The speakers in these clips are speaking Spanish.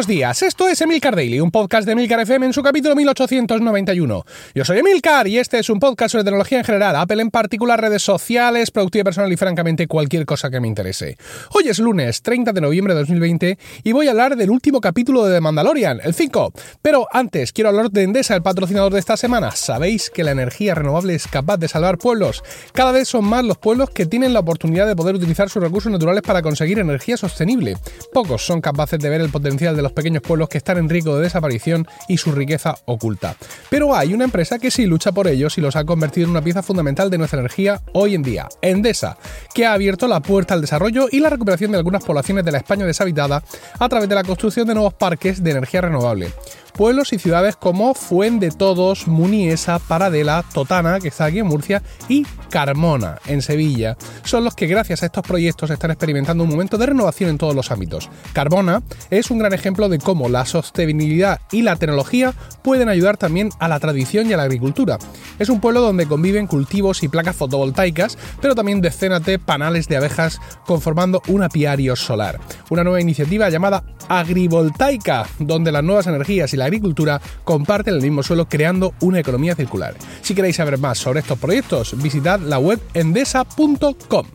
buenos días. Esto es Emilcar Daily, un podcast de Emilcar FM en su capítulo 1891. Yo soy Emilcar y este es un podcast sobre tecnología en general, Apple en particular, redes sociales, productividad personal y francamente cualquier cosa que me interese. Hoy es lunes 30 de noviembre de 2020 y voy a hablar del último capítulo de The Mandalorian, el 5. Pero antes quiero hablar de Endesa, el patrocinador de esta semana. ¿Sabéis que la energía renovable es capaz de salvar pueblos? Cada vez son más los pueblos que tienen la oportunidad de poder utilizar sus recursos naturales para conseguir energía sostenible. Pocos son capaces de ver el potencial de los pequeños pueblos que están en riesgo de desaparición y su riqueza oculta. Pero hay una empresa que sí lucha por ellos y los ha convertido en una pieza fundamental de nuestra energía hoy en día, Endesa, que ha abierto la puerta al desarrollo y la recuperación de algunas poblaciones de la España deshabitada a través de la construcción de nuevos parques de energía renovable pueblos y ciudades como Fuente de Todos, Muniesa, Paradela, Totana, que está aquí en Murcia, y Carmona, en Sevilla, son los que gracias a estos proyectos están experimentando un momento de renovación en todos los ámbitos. Carmona es un gran ejemplo de cómo la sostenibilidad y la tecnología pueden ayudar también a la tradición y a la agricultura. Es un pueblo donde conviven cultivos y placas fotovoltaicas, pero también decenas de panales de abejas conformando un apiario solar. Una nueva iniciativa llamada Agrivoltaica, donde las nuevas energías y la agricultura comparten el mismo suelo creando una economía circular. Si queréis saber más sobre estos proyectos, visitad la web endesa.com.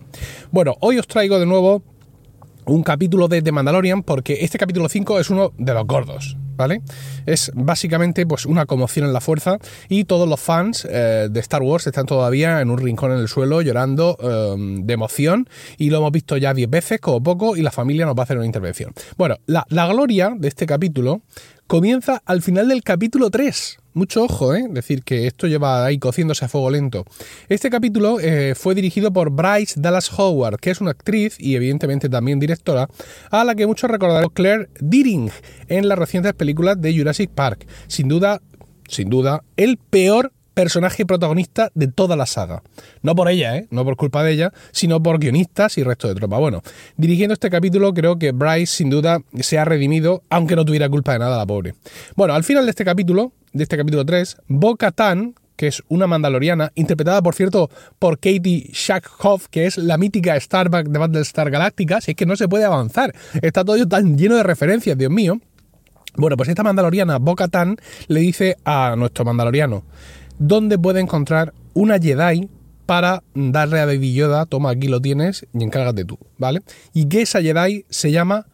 Bueno, hoy os traigo de nuevo un capítulo de The Mandalorian porque este capítulo 5 es uno de los gordos. ¿Vale? Es básicamente pues una conmoción en la fuerza y todos los fans eh, de Star Wars están todavía en un rincón en el suelo llorando eh, de emoción y lo hemos visto ya 10 veces como poco y la familia nos va a hacer una intervención. Bueno, la, la gloria de este capítulo comienza al final del capítulo 3. Mucho ojo, ¿eh? Decir que esto lleva ahí cociéndose a fuego lento. Este capítulo eh, fue dirigido por Bryce Dallas Howard, que es una actriz y evidentemente también directora, a la que muchos recordarán Claire Deering en las recientes películas de Jurassic Park. Sin duda, sin duda, el peor personaje protagonista de toda la saga. No por ella, ¿eh? no por culpa de ella, sino por guionistas y resto de tropa. Bueno, dirigiendo este capítulo creo que Bryce sin duda se ha redimido, aunque no tuviera culpa de nada la pobre. Bueno, al final de este capítulo, de este capítulo 3, Bo Katan, que es una mandaloriana, interpretada por cierto por Katie Shackhoff, que es la mítica Starbuck de Battlestar Galactica, si es que no se puede avanzar, está todo tan lleno de referencias, Dios mío. Bueno, pues esta mandaloriana, Bo Katan, le dice a nuestro mandaloriano, dónde puede encontrar una Jedi para darle a Baby Yoda, toma aquí lo tienes y encárgate tú, ¿vale? Y que esa Jedi se llama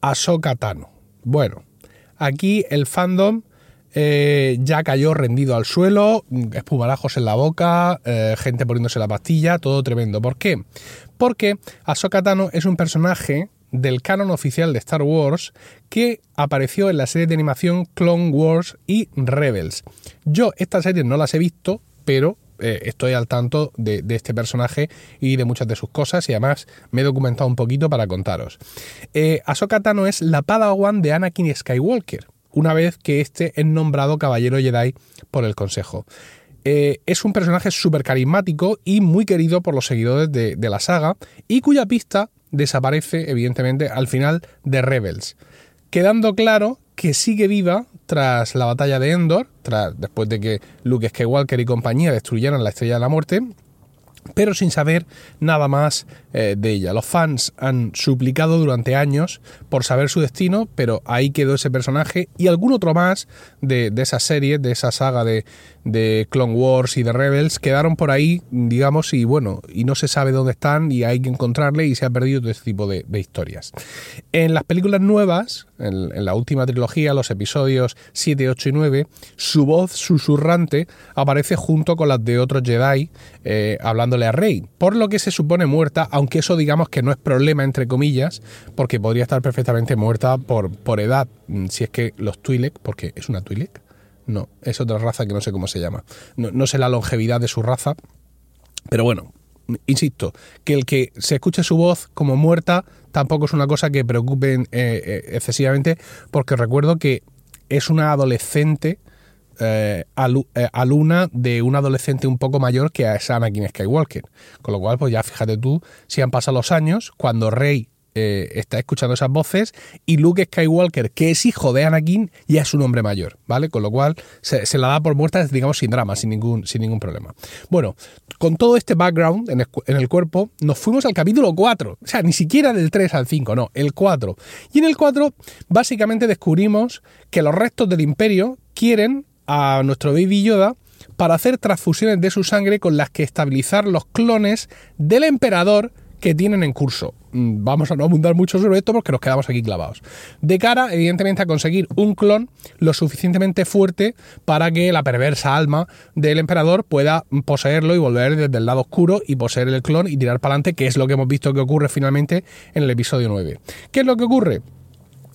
Ahsoka Tano. Bueno, aquí el fandom eh, ya cayó rendido al suelo, espumarajos en la boca, eh, gente poniéndose la pastilla, todo tremendo. ¿Por qué? Porque Ahsoka Tano es un personaje del canon oficial de Star Wars que apareció en la serie de animación Clone Wars y Rebels. Yo estas series no las he visto, pero eh, estoy al tanto de, este personaje y de muchas de sus cosas y además me he documentado un poquito para contaros. Eh, Ahsoka Tano es la Padawan de Anakin Skywalker, una vez que este es nombrado Caballero Jedi por el Consejo. Eh, es un personaje súper carismático y muy querido por los seguidores de, de la saga y cuya pista desaparece, evidentemente, al final de Rebels, quedando claro que sigue viva tras la batalla de Endor, tras, después de que Luke Skywalker y compañía destruyeran la Estrella de la Muerte, pero sin saber nada más eh, de ella. Los fans han suplicado durante años por saber su destino, pero ahí quedó ese personaje y algún otro más de, de esa serie, de esa saga de, de Clone Wars y de Rebels quedaron por ahí, digamos, y bueno, y no se sabe dónde están y hay que encontrarle y se ha perdido todo este tipo de, historias. En las películas nuevas, en, la última trilogía, los episodios 7, 8 y 9, su voz susurrante aparece junto con las de otros Jedi eh, hablándole a Rey, por lo que se supone muerta, aunque eso digamos que no es problema entre comillas, porque podría estar perfectamente muerta por, por edad, mm, si es que los Twi'lek, porque es una Twi'lek, no, es otra raza que no sé cómo se llama. No, sé la longevidad de su raza, pero bueno, insisto, que el que se escuche su voz como muerta tampoco es una cosa que preocupe eh, eh, excesivamente, porque recuerdo que es una adolescente eh, aluna de un adolescente un poco mayor que es Anakin Skywalker. Con lo cual, pues ya fíjate tú, si han pasado los años, cuando Rey eh, está escuchando esas voces y Luke Skywalker, que es hijo de Anakin, ya es un hombre mayor, ¿vale? Con lo cual se, la da por muerta, digamos, sin drama, sin ningún, sin ningún problema. Bueno, con todo este background en el, cuerpo, nos fuimos al capítulo 4. O sea, ni siquiera del 3 al 5, no, el 4. Y en el 4, básicamente descubrimos que los restos del imperio quieren a nuestro Baby Yoda para hacer transfusiones de su sangre con las que estabilizar los clones del emperador que tienen en curso. Mm, vamos a no abundar mucho sobre esto porque nos quedamos aquí clavados. De cara, evidentemente, a conseguir un clon lo suficientemente fuerte para que la perversa alma del emperador pueda poseerlo y volver desde el lado oscuro y poseer el clon y tirar para adelante, que es lo que hemos visto que ocurre finalmente en el episodio 9. ¿Qué es lo que ocurre?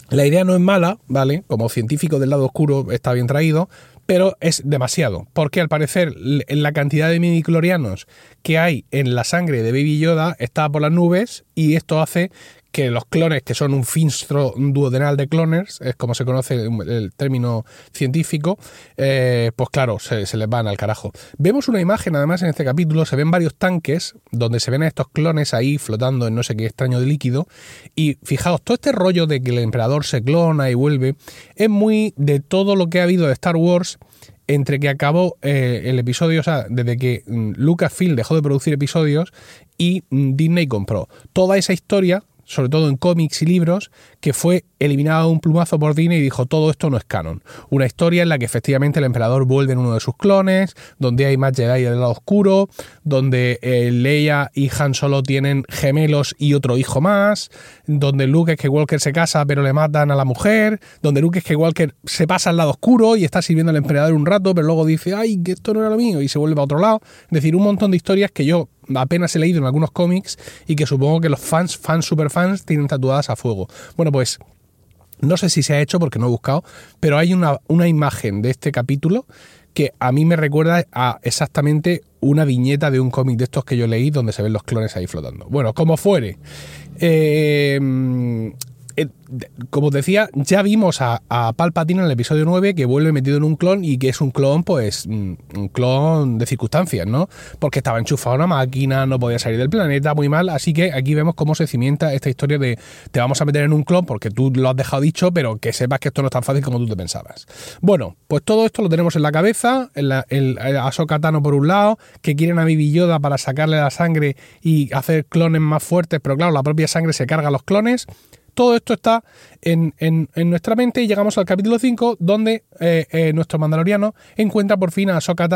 La idea no es mala, ¿vale? Como científico del lado oscuro está bien traído, pero es demasiado, porque al parecer la cantidad de midiclorianos que hay en la sangre de Baby Yoda está por las nubes y esto hace que los clones, que son un finstro duodenal de cloners, es como se conoce el término científico, eh, pues claro, se, les van al carajo. Vemos una imagen, además, en este capítulo, se ven varios tanques donde se ven a estos clones ahí flotando en no sé qué extraño de líquido. Y fijaos, todo este rollo de que el emperador se clona y vuelve, es muy de todo lo que ha habido de Star Wars entre que acabó eh, el episodio, o sea, desde que mm, Lucasfilm dejó de producir episodios y mm, Disney compró. Toda esa historia sobre todo en cómics y libros, que fue eliminado un plumazo por Disney y dijo todo esto no es canon. Una historia en la que efectivamente el emperador vuelve en uno de sus clones, donde hay más Jedi del lado oscuro, donde eh, Leia y Han Solo tienen gemelos y otro hijo más, donde Luke Skywalker se casa pero le matan a la mujer, donde Luke Skywalker se pasa al lado oscuro y está sirviendo al emperador un rato, pero luego dice, ay, que esto no era lo mío y se vuelve a otro lado. Es decir, un montón de historias que yo apenas he leído en algunos cómics y que supongo que los fans, fans, super fans, tienen tatuadas a fuego. Bueno, pues no sé si se ha hecho porque no he buscado, pero hay una, una imagen de este capítulo que a mí me recuerda a exactamente una viñeta de un cómic de estos que yo leí donde se ven los clones ahí flotando. Bueno, como fuere. Eh, eh, como decía, ya vimos a, a, Palpatine en el episodio 9 que vuelve metido en un clon y que es un clon, pues, mm, un clon de circunstancias, ¿no? Porque estaba enchufado a una máquina, no podía salir del planeta, muy mal. Así que aquí vemos cómo se cimienta esta historia de te vamos a meter en un clon porque tú lo has dejado dicho, pero que sepas que esto no es tan fácil como tú te pensabas. Bueno, pues todo esto lo tenemos en la cabeza, el, Ahsoka Tano por un lado, que quieren a Yoda para sacarle la sangre y hacer clones más fuertes, pero claro, la propia sangre se carga a los clones. Todo esto está en, nuestra mente y llegamos al capítulo 5 donde eh, eh, nuestro mandaloriano encuentra por fin a Ahsoka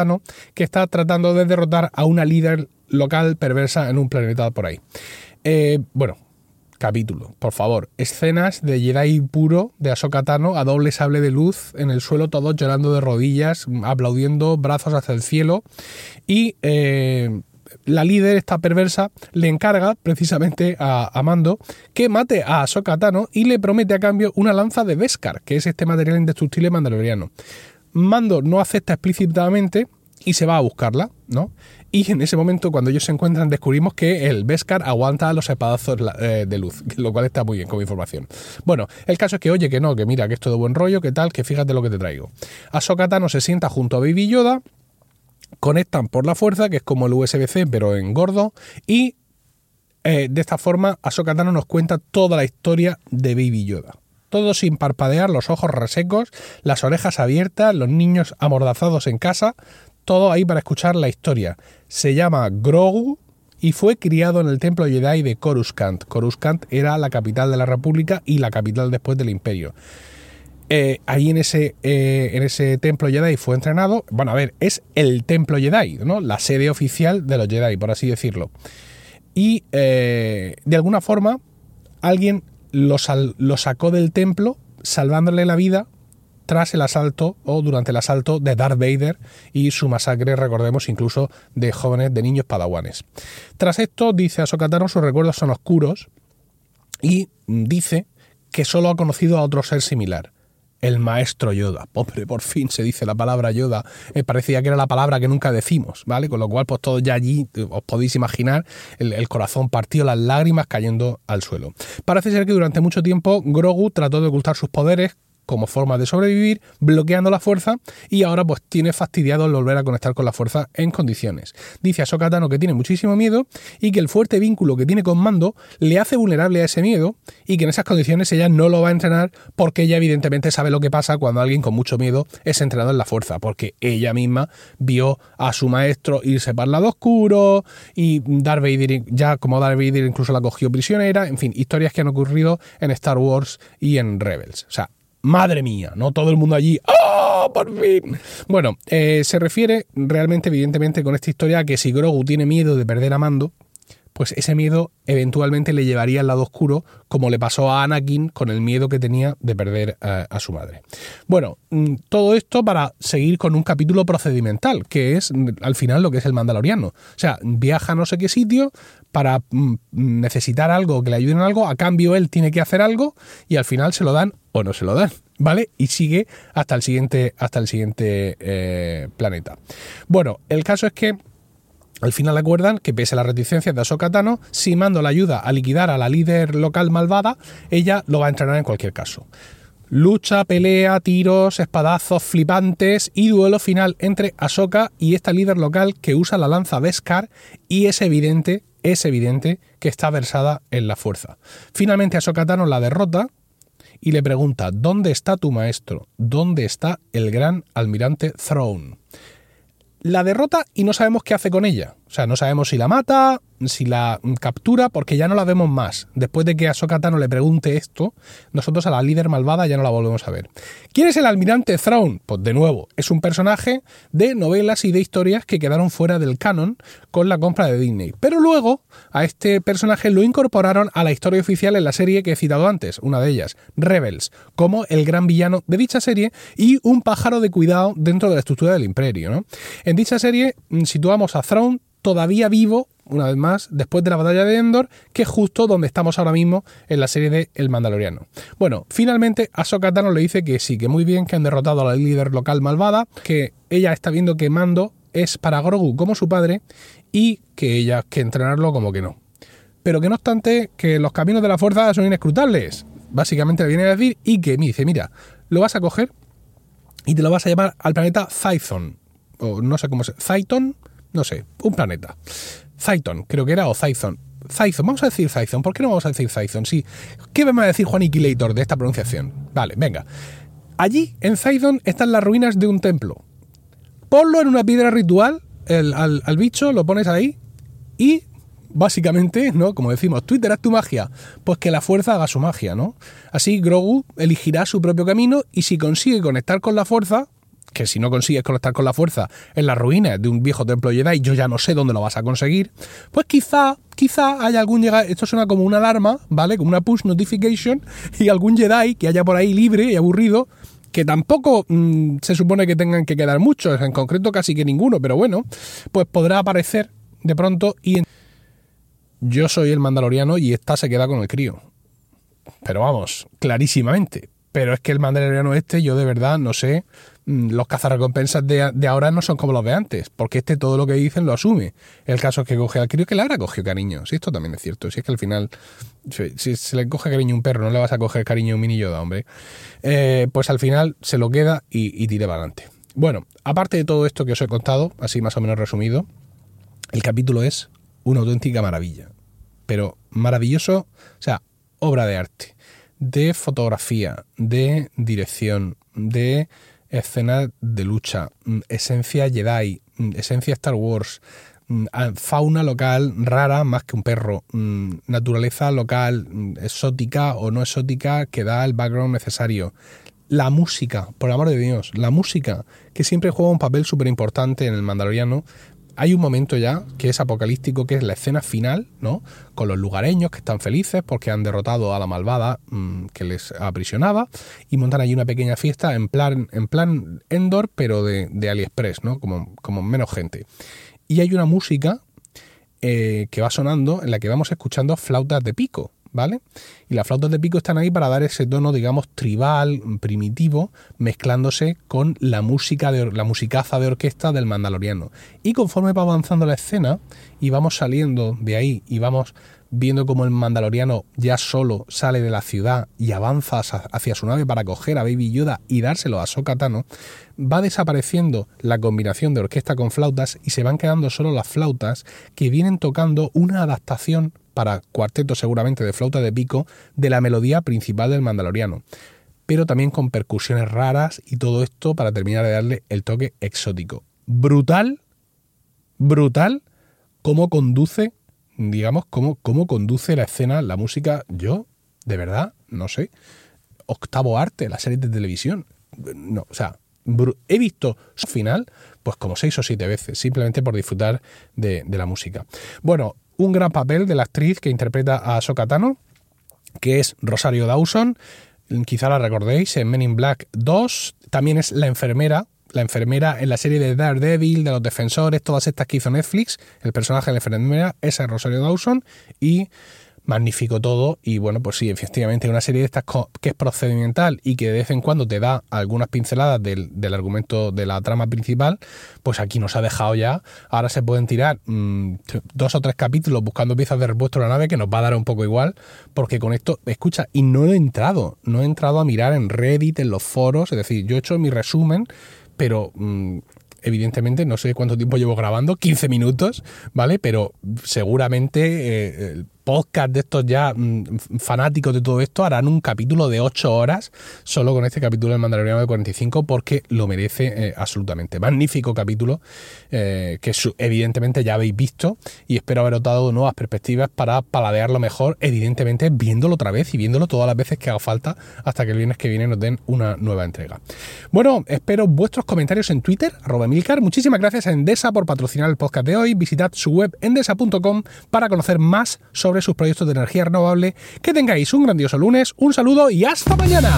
que está tratando de derrotar a una líder local perversa en un planeta por ahí. Eh, bueno, capítulo, por favor. Escenas de Jedi puro de Ahsoka a doble sable de luz en el suelo, todos llorando de rodillas, aplaudiendo, brazos hacia el cielo y la líder, esta perversa, le encarga precisamente a, Mando que mate a Ahsoka y le promete a cambio una lanza de Beskar, que es este material indestructible mandaloriano. Mando no acepta explícitamente y se va a buscarla, ¿no? Y en ese momento, cuando ellos se encuentran, descubrimos que el Beskar aguanta los espadazos eh, de luz, lo cual está muy bien como información. Bueno, el caso es que, oye, que no, que mira, que esto de buen rollo, que tal, que fíjate lo que te traigo. Ahsoka Tano se sienta junto a Baby Yoda conectan por la fuerza, que es como el USB-C, pero en gordo, y eh, de esta forma Ahsoka nos cuenta toda la historia de Baby Yoda. Todo sin parpadear, los ojos resecos, las orejas abiertas, los niños amordazados en casa, todo ahí para escuchar la historia. Se llama Grogu y fue criado en el templo Jedi de Coruscant. Coruscant era la capital de la República y la capital después del Imperio. Eh, ahí en ese, eh, en ese templo Jedi fue entrenado. Bueno, a ver, es el templo Jedi, ¿no? La sede oficial de los Jedi, por así decirlo. Y eh, de alguna forma, alguien lo, sacó del templo, salvándole la vida tras el asalto o durante el asalto de Darth Vader y su masacre, recordemos, incluso de jóvenes, de niños padawanes. Tras esto, dice Ahsoka sus recuerdos son oscuros y dice que solo ha conocido a otro ser similar el maestro Yoda. Pobre, por fin se dice la palabra Yoda. Me parecía que era la palabra que nunca decimos, ¿vale? Con lo cual, pues todos ya allí, os podéis imaginar, el, corazón partido, las lágrimas cayendo al suelo. Parece ser que durante mucho tiempo Grogu trató de ocultar sus poderes como forma de sobrevivir, bloqueando la fuerza y ahora pues tiene fastidiado el volver a conectar con la fuerza en condiciones. Dice a Sokatano que tiene muchísimo miedo y que el fuerte vínculo que tiene con Mando le hace vulnerable a ese miedo y que en esas condiciones ella no lo va a entrenar porque ella evidentemente sabe lo que pasa cuando alguien con mucho miedo es entrenado en la fuerza, porque ella misma vio a su maestro irse para el lado oscuro y Darth Vader, ya como Darth Vader incluso la cogió prisionera, en fin, historias que han ocurrido en Star Wars y en Rebels. O sea, madre mía, ¿no? Todo el mundo allí, ¡oh, por fin! Bueno, eh, se refiere realmente, evidentemente, con esta historia a que si Grogu tiene miedo de perder a Mando, pues ese miedo eventualmente le llevaría al lado oscuro, como le pasó a Anakin con el miedo que tenía de perder a, su madre. Bueno, mm, todo esto para seguir con un capítulo procedimental, que es mm, al final lo que es el mandaloriano. O sea, viaja a no sé qué sitio para mm, necesitar algo, que le ayuden en algo, a cambio él tiene que hacer algo y al final se lo dan o no se lo dan. ¿Vale? Y sigue hasta el siguiente, hasta el siguiente eh, planeta. Bueno, el caso es que al final acuerdan que pese a las reticencias de Ahsoka si Mando la ayuda a liquidar a la líder local malvada, ella lo va a entrenar en cualquier caso. Lucha, pelea, tiros, espadazos flipantes y duelo final entre Ahsoka y esta líder local que usa la lanza Beskar y es evidente, es evidente que está versada en la fuerza. Finalmente Ahsoka la derrota y le pregunta, ¿dónde está tu maestro? ¿Dónde está el gran almirante Throne? La derrota y no sabemos qué hace con ella. Sea, no sabemos si la mata, si la captura, porque ya no la vemos más. Después de que Ahsoka Tano le pregunte esto, nosotros a la líder malvada ya no la volvemos a ver. ¿Quién es el almirante Thrawn? Pues de nuevo, es un personaje de novelas y de historias que quedaron fuera del canon con la compra de Disney. Pero luego a este personaje lo incorporaron a la historia oficial en la serie que he citado antes, una de ellas, Rebels, como el gran villano de dicha serie y un pájaro de cuidado dentro de la estructura del imperio. En dicha serie mm, situamos a Thrawn todavía vivo, una vez más, después de la batalla de Endor, que es justo donde estamos ahora mismo en la serie de El Mandaloriano. Bueno, finalmente Ahsoka Tano le dice que sí, que muy bien, que han derrotado a la líder local malvada, que ella está viendo que Mando es para Grogu como su padre y que ella que entrenarlo como que no. Pero que no obstante, que los caminos de la fuerza son inescrutables. Básicamente le viene a decir y que me dice, mira, lo vas a coger y te lo vas a llevar al planeta Zython. O no sé cómo se... Zyton no sé, un planeta. Zyton, creo que era, o Zython. Zython, vamos a decir Zython. ¿Por qué no vamos a decir Zython? Sí. ¿Qué me a decir Juan Iquilator de esta pronunciación? Vale, venga. Allí, en Zython, están las ruinas de un templo. Ponlo en una piedra ritual, al, al, bicho, lo pones ahí y básicamente, ¿no? Como decimos, Twitter haz tu magia, pues que la fuerza haga su magia, ¿no? Así Grogu elegirá su propio camino y si consigue conectar con la fuerza, que si no consigues conectar con la fuerza en las ruinas de un viejo templo Jedi, yo ya no sé dónde lo vas a conseguir, pues quizá, quizá haya algún Jedi, esto suena como una alarma, ¿vale? Como una push notification, y algún Jedi que haya por ahí libre y aburrido, que tampoco mm, se supone que tengan que quedar muchos, en concreto casi que ninguno, pero bueno, pues podrá aparecer de pronto y... Yo soy el mandaloriano y esta se queda con el crío. Pero vamos, clarísimamente. Pero es que el mandaloriano este, yo de verdad no sé, mm, los cazarrecompensas de, de ahora no son como los de antes, porque este todo lo que dicen lo asume. El caso es que coge al crío que Lara cogió cariño. Si esto también es cierto, si es que al final, si, se le coge cariño a un perro, no le vas a coger cariño a un mini Yoda, hombre. Eh, pues al final se lo queda y, y tire para adelante. Bueno, aparte de todo esto que os he contado, así más o menos resumido, el capítulo es una auténtica maravilla. Pero maravilloso, o sea, obra de arte de fotografía, de dirección, de escena de lucha, mm, esencia Jedi, mm, esencia Star Wars, mm, fauna local rara más que un perro, naturaleza local exótica o no exótica que da el background necesario. La música, por amor de Dios, la música, que siempre juega un papel súper importante en el Mandaloriano, hay un momento ya que es apocalíptico, que es la escena final, ¿no? Con los lugareños que están felices porque han derrotado a la malvada mm, que les aprisionaba y montan allí una pequeña fiesta en plan, en plan Endor, pero de, AliExpress, ¿no? Como, como menos gente. Y hay una música eh, que va sonando en la que vamos escuchando flautas de pico, ¿vale? Y las flautas de pico están ahí para dar ese tono, digamos, tribal, primitivo, mezclándose con la música de la musicaza de orquesta del Mandaloriano. Y conforme va avanzando la escena y vamos saliendo de ahí y vamos viendo cómo el Mandaloriano ya solo sale de la ciudad y avanza hacia su nave para coger a Baby Yoda y dárselo a Sokatano, va desapareciendo la combinación de orquesta con flautas y se van quedando solo las flautas que vienen tocando una adaptación para cuarteto seguramente de flauta de pico de la melodía principal del Mandaloriano, pero también con percusiones raras y todo esto para terminar de darle el toque exótico. Brutal, brutal cómo conduce, digamos, cómo, cómo conduce la escena, la música, yo, de verdad, no sé, octavo arte, la serie de televisión. No, o sea, he visto su final pues como seis o siete veces, simplemente por disfrutar de, de la música. Bueno, un gran papel de la actriz que interpreta a Sokatano, que es Rosario Dawson. Quizá la recordéis en Men in Black 2. También es la enfermera, la enfermera en la serie de Daredevil, de los defensores, todas estas que hizo Netflix. El personaje de la enfermera, es Rosario Dawson. Y magnífico todo y bueno, pues sí, efectivamente una serie de estas que es procedimental y que de vez en cuando te da algunas pinceladas del, argumento de la trama principal, pues aquí nos ha dejado ya, ahora se pueden tirar mm, dos o tres capítulos buscando piezas de repuesto de la nave que nos va a dar un poco igual, porque con esto, escucha, y no he entrado, no he entrado a mirar en Reddit, en los foros, es decir, yo he hecho mi resumen, pero... Mm, evidentemente, no sé cuánto tiempo llevo grabando, 15 minutos, ¿vale? Pero seguramente eh, podcast de estos ya mm, fanáticos de todo esto harán un capítulo de 8 horas solo con este capítulo del Mandaloriano de 45 porque lo merece eh, absolutamente. Magnífico capítulo eh, que evidentemente ya habéis visto y espero haber dado nuevas perspectivas para paladearlo mejor, evidentemente viéndolo otra vez y viéndolo todas las veces que haga falta hasta que el viernes que viene nos den una nueva entrega. Bueno, espero vuestros comentarios en Twitter, arroba Milcar. Muchísimas gracias a Endesa por patrocinar el podcast de hoy. Visitad su web endesa.com para conocer más sus proyectos de energía renovable. Que tengáis un grandioso lunes, un saludo y hasta mañana.